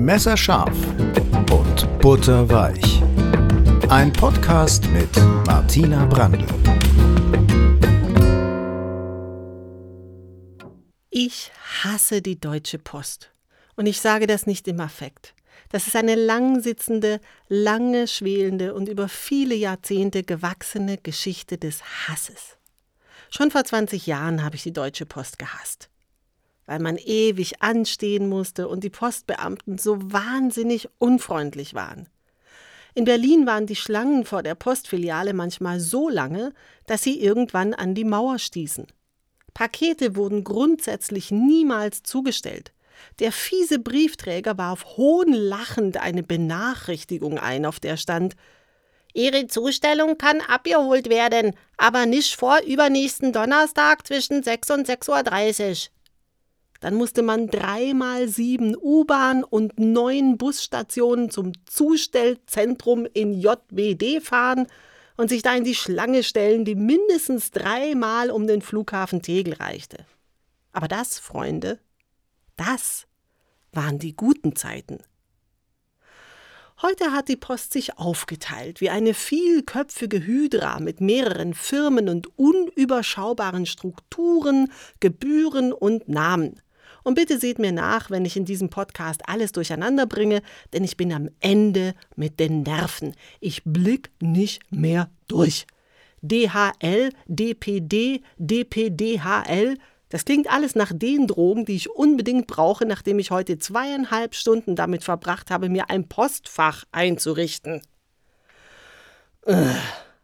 Messerscharf und butterweich. Ein Podcast mit Martina Brandl. Ich hasse die Deutsche Post. Und ich sage das nicht im Affekt. Das ist eine langsitzende, lange schwelende und über viele Jahrzehnte gewachsene Geschichte des Hasses. Schon vor 20 Jahren habe ich die Deutsche Post gehasst weil man ewig anstehen musste und die Postbeamten so wahnsinnig unfreundlich waren. In Berlin waren die Schlangen vor der Postfiliale manchmal so lange, dass sie irgendwann an die Mauer stießen. Pakete wurden grundsätzlich niemals zugestellt. Der fiese Briefträger warf hohnlachend eine Benachrichtigung ein, auf der stand Ihre Zustellung kann abgeholt werden, aber nicht vor übernächsten Donnerstag zwischen 6 und 6.30 Uhr. Dann musste man dreimal sieben U-Bahn und neun Busstationen zum Zustellzentrum in JWD fahren und sich da in die Schlange stellen, die mindestens dreimal um den Flughafen Tegel reichte. Aber das, Freunde, das waren die guten Zeiten. Heute hat die Post sich aufgeteilt wie eine vielköpfige Hydra mit mehreren Firmen und unüberschaubaren Strukturen, Gebühren und Namen. Und bitte seht mir nach, wenn ich in diesem Podcast alles durcheinander bringe, denn ich bin am Ende mit den Nerven. Ich blick nicht mehr durch. DHL, DPD, DPDHL, das klingt alles nach den Drogen, die ich unbedingt brauche, nachdem ich heute zweieinhalb Stunden damit verbracht habe, mir ein Postfach einzurichten.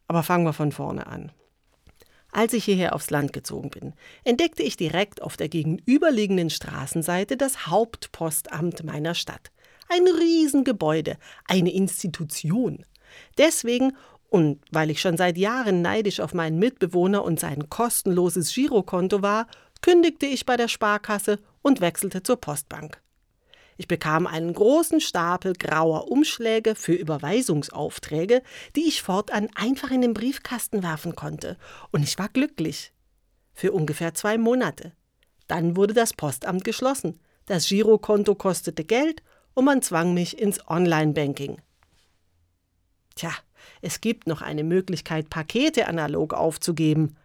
Aber fangen wir von vorne an. Als ich hierher aufs Land gezogen bin, entdeckte ich direkt auf der gegenüberliegenden Straßenseite das Hauptpostamt meiner Stadt. Ein Riesengebäude, eine Institution. Deswegen und weil ich schon seit Jahren neidisch auf meinen Mitbewohner und sein kostenloses Girokonto war, kündigte ich bei der Sparkasse und wechselte zur Postbank. Ich bekam einen großen Stapel grauer Umschläge für Überweisungsaufträge, die ich fortan einfach in den Briefkasten werfen konnte, und ich war glücklich. Für ungefähr zwei Monate. Dann wurde das Postamt geschlossen, das Girokonto kostete Geld und man zwang mich ins Online-Banking. Tja, es gibt noch eine Möglichkeit, Pakete analog aufzugeben.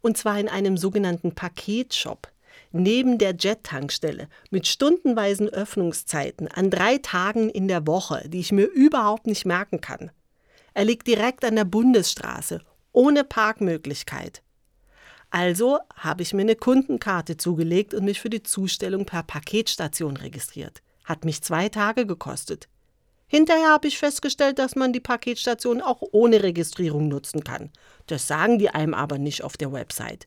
Und zwar in einem sogenannten Paketshop neben der Jet-Tankstelle mit stundenweisen Öffnungszeiten an drei Tagen in der Woche, die ich mir überhaupt nicht merken kann. Er liegt direkt an der Bundesstraße, ohne Parkmöglichkeit. Also habe ich mir eine Kundenkarte zugelegt und mich für die Zustellung per Paketstation registriert. Hat mich zwei Tage gekostet. Hinterher habe ich festgestellt, dass man die Paketstation auch ohne Registrierung nutzen kann. Das sagen die einem aber nicht auf der Website.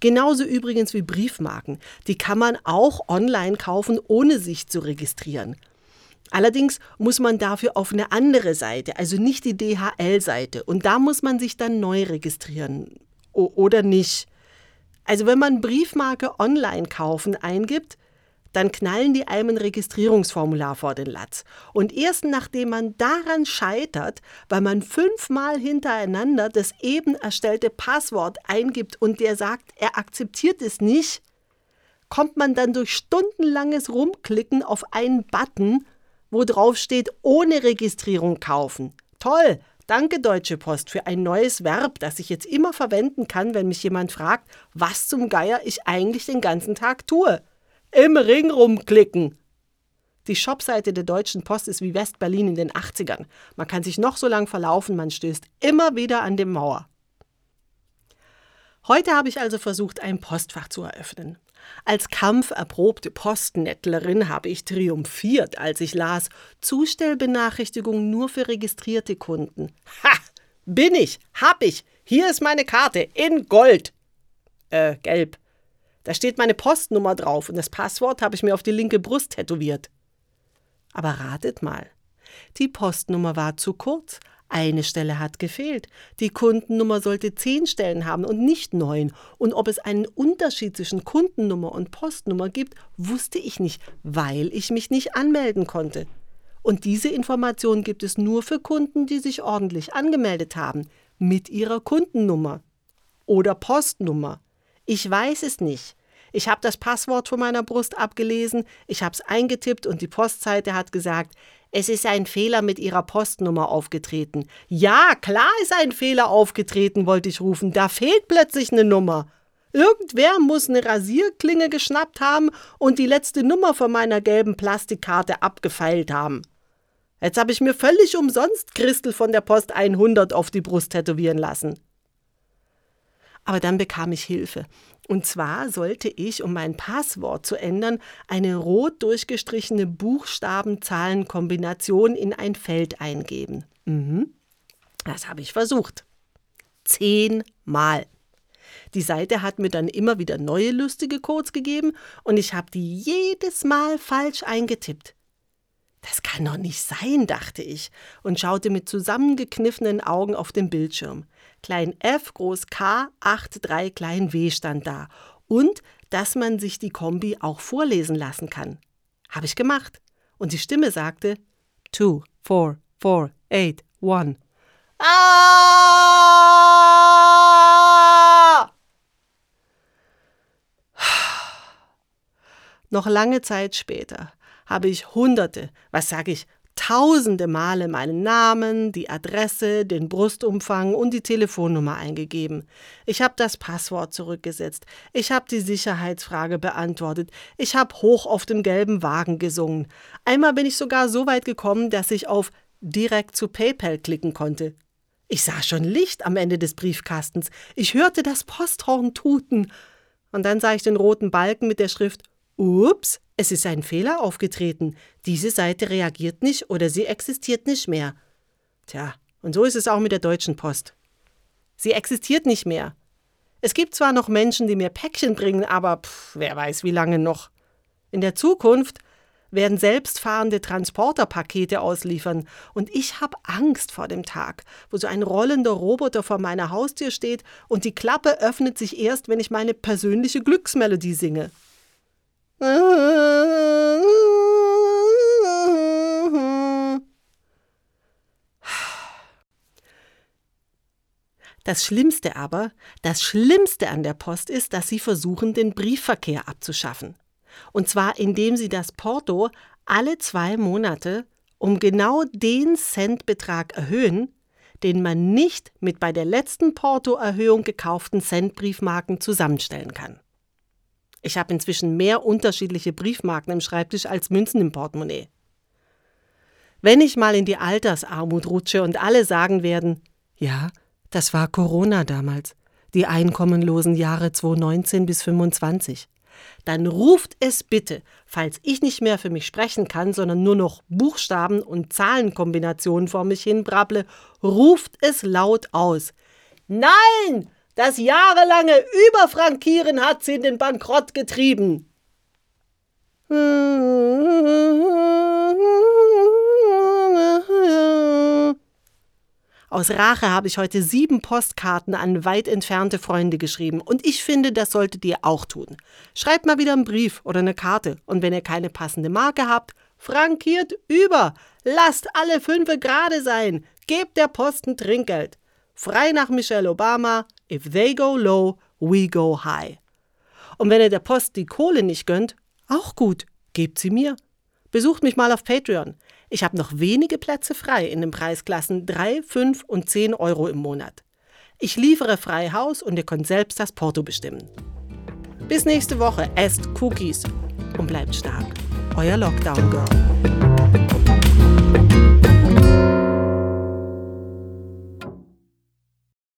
Genauso übrigens wie Briefmarken. Die kann man auch online kaufen, ohne sich zu registrieren. Allerdings muss man dafür auf eine andere Seite, also nicht die DHL-Seite. Und da muss man sich dann neu registrieren. O oder nicht. Also wenn man Briefmarke online kaufen eingibt, dann knallen die einem ein Registrierungsformular vor den Latz. Und erst nachdem man daran scheitert, weil man fünfmal hintereinander das eben erstellte Passwort eingibt und der sagt, er akzeptiert es nicht, kommt man dann durch stundenlanges Rumklicken auf einen Button, wo drauf steht, ohne Registrierung kaufen. Toll! Danke, Deutsche Post, für ein neues Verb, das ich jetzt immer verwenden kann, wenn mich jemand fragt, was zum Geier ich eigentlich den ganzen Tag tue. Im Ring rumklicken. Die Shopseite der Deutschen Post ist wie West-Berlin in den 80ern. Man kann sich noch so lang verlaufen, man stößt immer wieder an die Mauer. Heute habe ich also versucht, ein Postfach zu eröffnen. Als kampferprobte Postnettlerin habe ich triumphiert, als ich las Zustellbenachrichtigung nur für registrierte Kunden. Ha! Bin ich, hab ich. Hier ist meine Karte in Gold. Äh, gelb. Da steht meine Postnummer drauf und das Passwort habe ich mir auf die linke Brust tätowiert. Aber ratet mal. Die Postnummer war zu kurz. Eine Stelle hat gefehlt. Die Kundennummer sollte zehn Stellen haben und nicht neun. Und ob es einen Unterschied zwischen Kundennummer und Postnummer gibt, wusste ich nicht, weil ich mich nicht anmelden konnte. Und diese Information gibt es nur für Kunden, die sich ordentlich angemeldet haben, mit ihrer Kundennummer oder Postnummer. Ich weiß es nicht. Ich habe das Passwort von meiner Brust abgelesen, ich habe es eingetippt und die Postseite hat gesagt, es ist ein Fehler mit Ihrer Postnummer aufgetreten. Ja, klar ist ein Fehler aufgetreten, wollte ich rufen. Da fehlt plötzlich eine Nummer. Irgendwer muss eine Rasierklinge geschnappt haben und die letzte Nummer von meiner gelben Plastikkarte abgefeilt haben. Jetzt habe ich mir völlig umsonst Christel von der Post 100 auf die Brust tätowieren lassen. Aber dann bekam ich Hilfe. Und zwar sollte ich, um mein Passwort zu ändern, eine rot durchgestrichene Buchstaben-Zahlen-Kombination in ein Feld eingeben. Mhm. Das habe ich versucht. Zehnmal. Die Seite hat mir dann immer wieder neue lustige Codes gegeben und ich habe die jedes Mal falsch eingetippt. Das kann doch nicht sein, dachte ich und schaute mit zusammengekniffenen Augen auf den Bildschirm. Klein f, groß K, 8, 3, klein w stand da. Und dass man sich die Kombi auch vorlesen lassen kann. Habe ich gemacht. Und die Stimme sagte 2, 4, 4, 8, 1. Ah! Noch lange Zeit später habe ich hunderte, was sage ich, tausende Male meinen Namen, die Adresse, den Brustumfang und die Telefonnummer eingegeben. Ich habe das Passwort zurückgesetzt. Ich habe die Sicherheitsfrage beantwortet. Ich habe hoch auf dem gelben Wagen gesungen. Einmal bin ich sogar so weit gekommen, dass ich auf direkt zu PayPal klicken konnte. Ich sah schon Licht am Ende des Briefkastens. Ich hörte das Posthorn tuten. Und dann sah ich den roten Balken mit der Schrift Ups, es ist ein Fehler aufgetreten. Diese Seite reagiert nicht oder sie existiert nicht mehr. Tja, und so ist es auch mit der Deutschen Post. Sie existiert nicht mehr. Es gibt zwar noch Menschen, die mir Päckchen bringen, aber pff, wer weiß, wie lange noch. In der Zukunft werden selbstfahrende Transporter Pakete ausliefern und ich habe Angst vor dem Tag, wo so ein rollender Roboter vor meiner Haustür steht und die Klappe öffnet sich erst, wenn ich meine persönliche Glücksmelodie singe. Das Schlimmste aber, das Schlimmste an der Post ist, dass sie versuchen, den Briefverkehr abzuschaffen. Und zwar indem sie das Porto alle zwei Monate um genau den Centbetrag erhöhen, den man nicht mit bei der letzten Portoerhöhung gekauften Centbriefmarken zusammenstellen kann. Ich habe inzwischen mehr unterschiedliche Briefmarken im Schreibtisch als Münzen im Portemonnaie. Wenn ich mal in die Altersarmut rutsche und alle sagen werden, ja, das war Corona damals, die einkommenlosen Jahre 2019 bis 25, dann ruft es bitte, falls ich nicht mehr für mich sprechen kann, sondern nur noch Buchstaben und Zahlenkombinationen vor mich hinbrabble, ruft es laut aus. Nein! Das jahrelange Überfrankieren hat sie in den Bankrott getrieben. Aus Rache habe ich heute sieben Postkarten an weit entfernte Freunde geschrieben und ich finde, das solltet ihr auch tun. Schreibt mal wieder einen Brief oder eine Karte und wenn ihr keine passende Marke habt, frankiert über. Lasst alle Fünfe gerade sein. Gebt der Posten Trinkgeld. Frei nach Michelle Obama, if they go low, we go high. Und wenn ihr der Post die Kohle nicht gönnt, auch gut, gebt sie mir. Besucht mich mal auf Patreon. Ich habe noch wenige Plätze frei in den Preisklassen 3, 5 und 10 Euro im Monat. Ich liefere frei Haus und ihr könnt selbst das Porto bestimmen. Bis nächste Woche, esst Cookies und bleibt stark. Euer Lockdown Girl.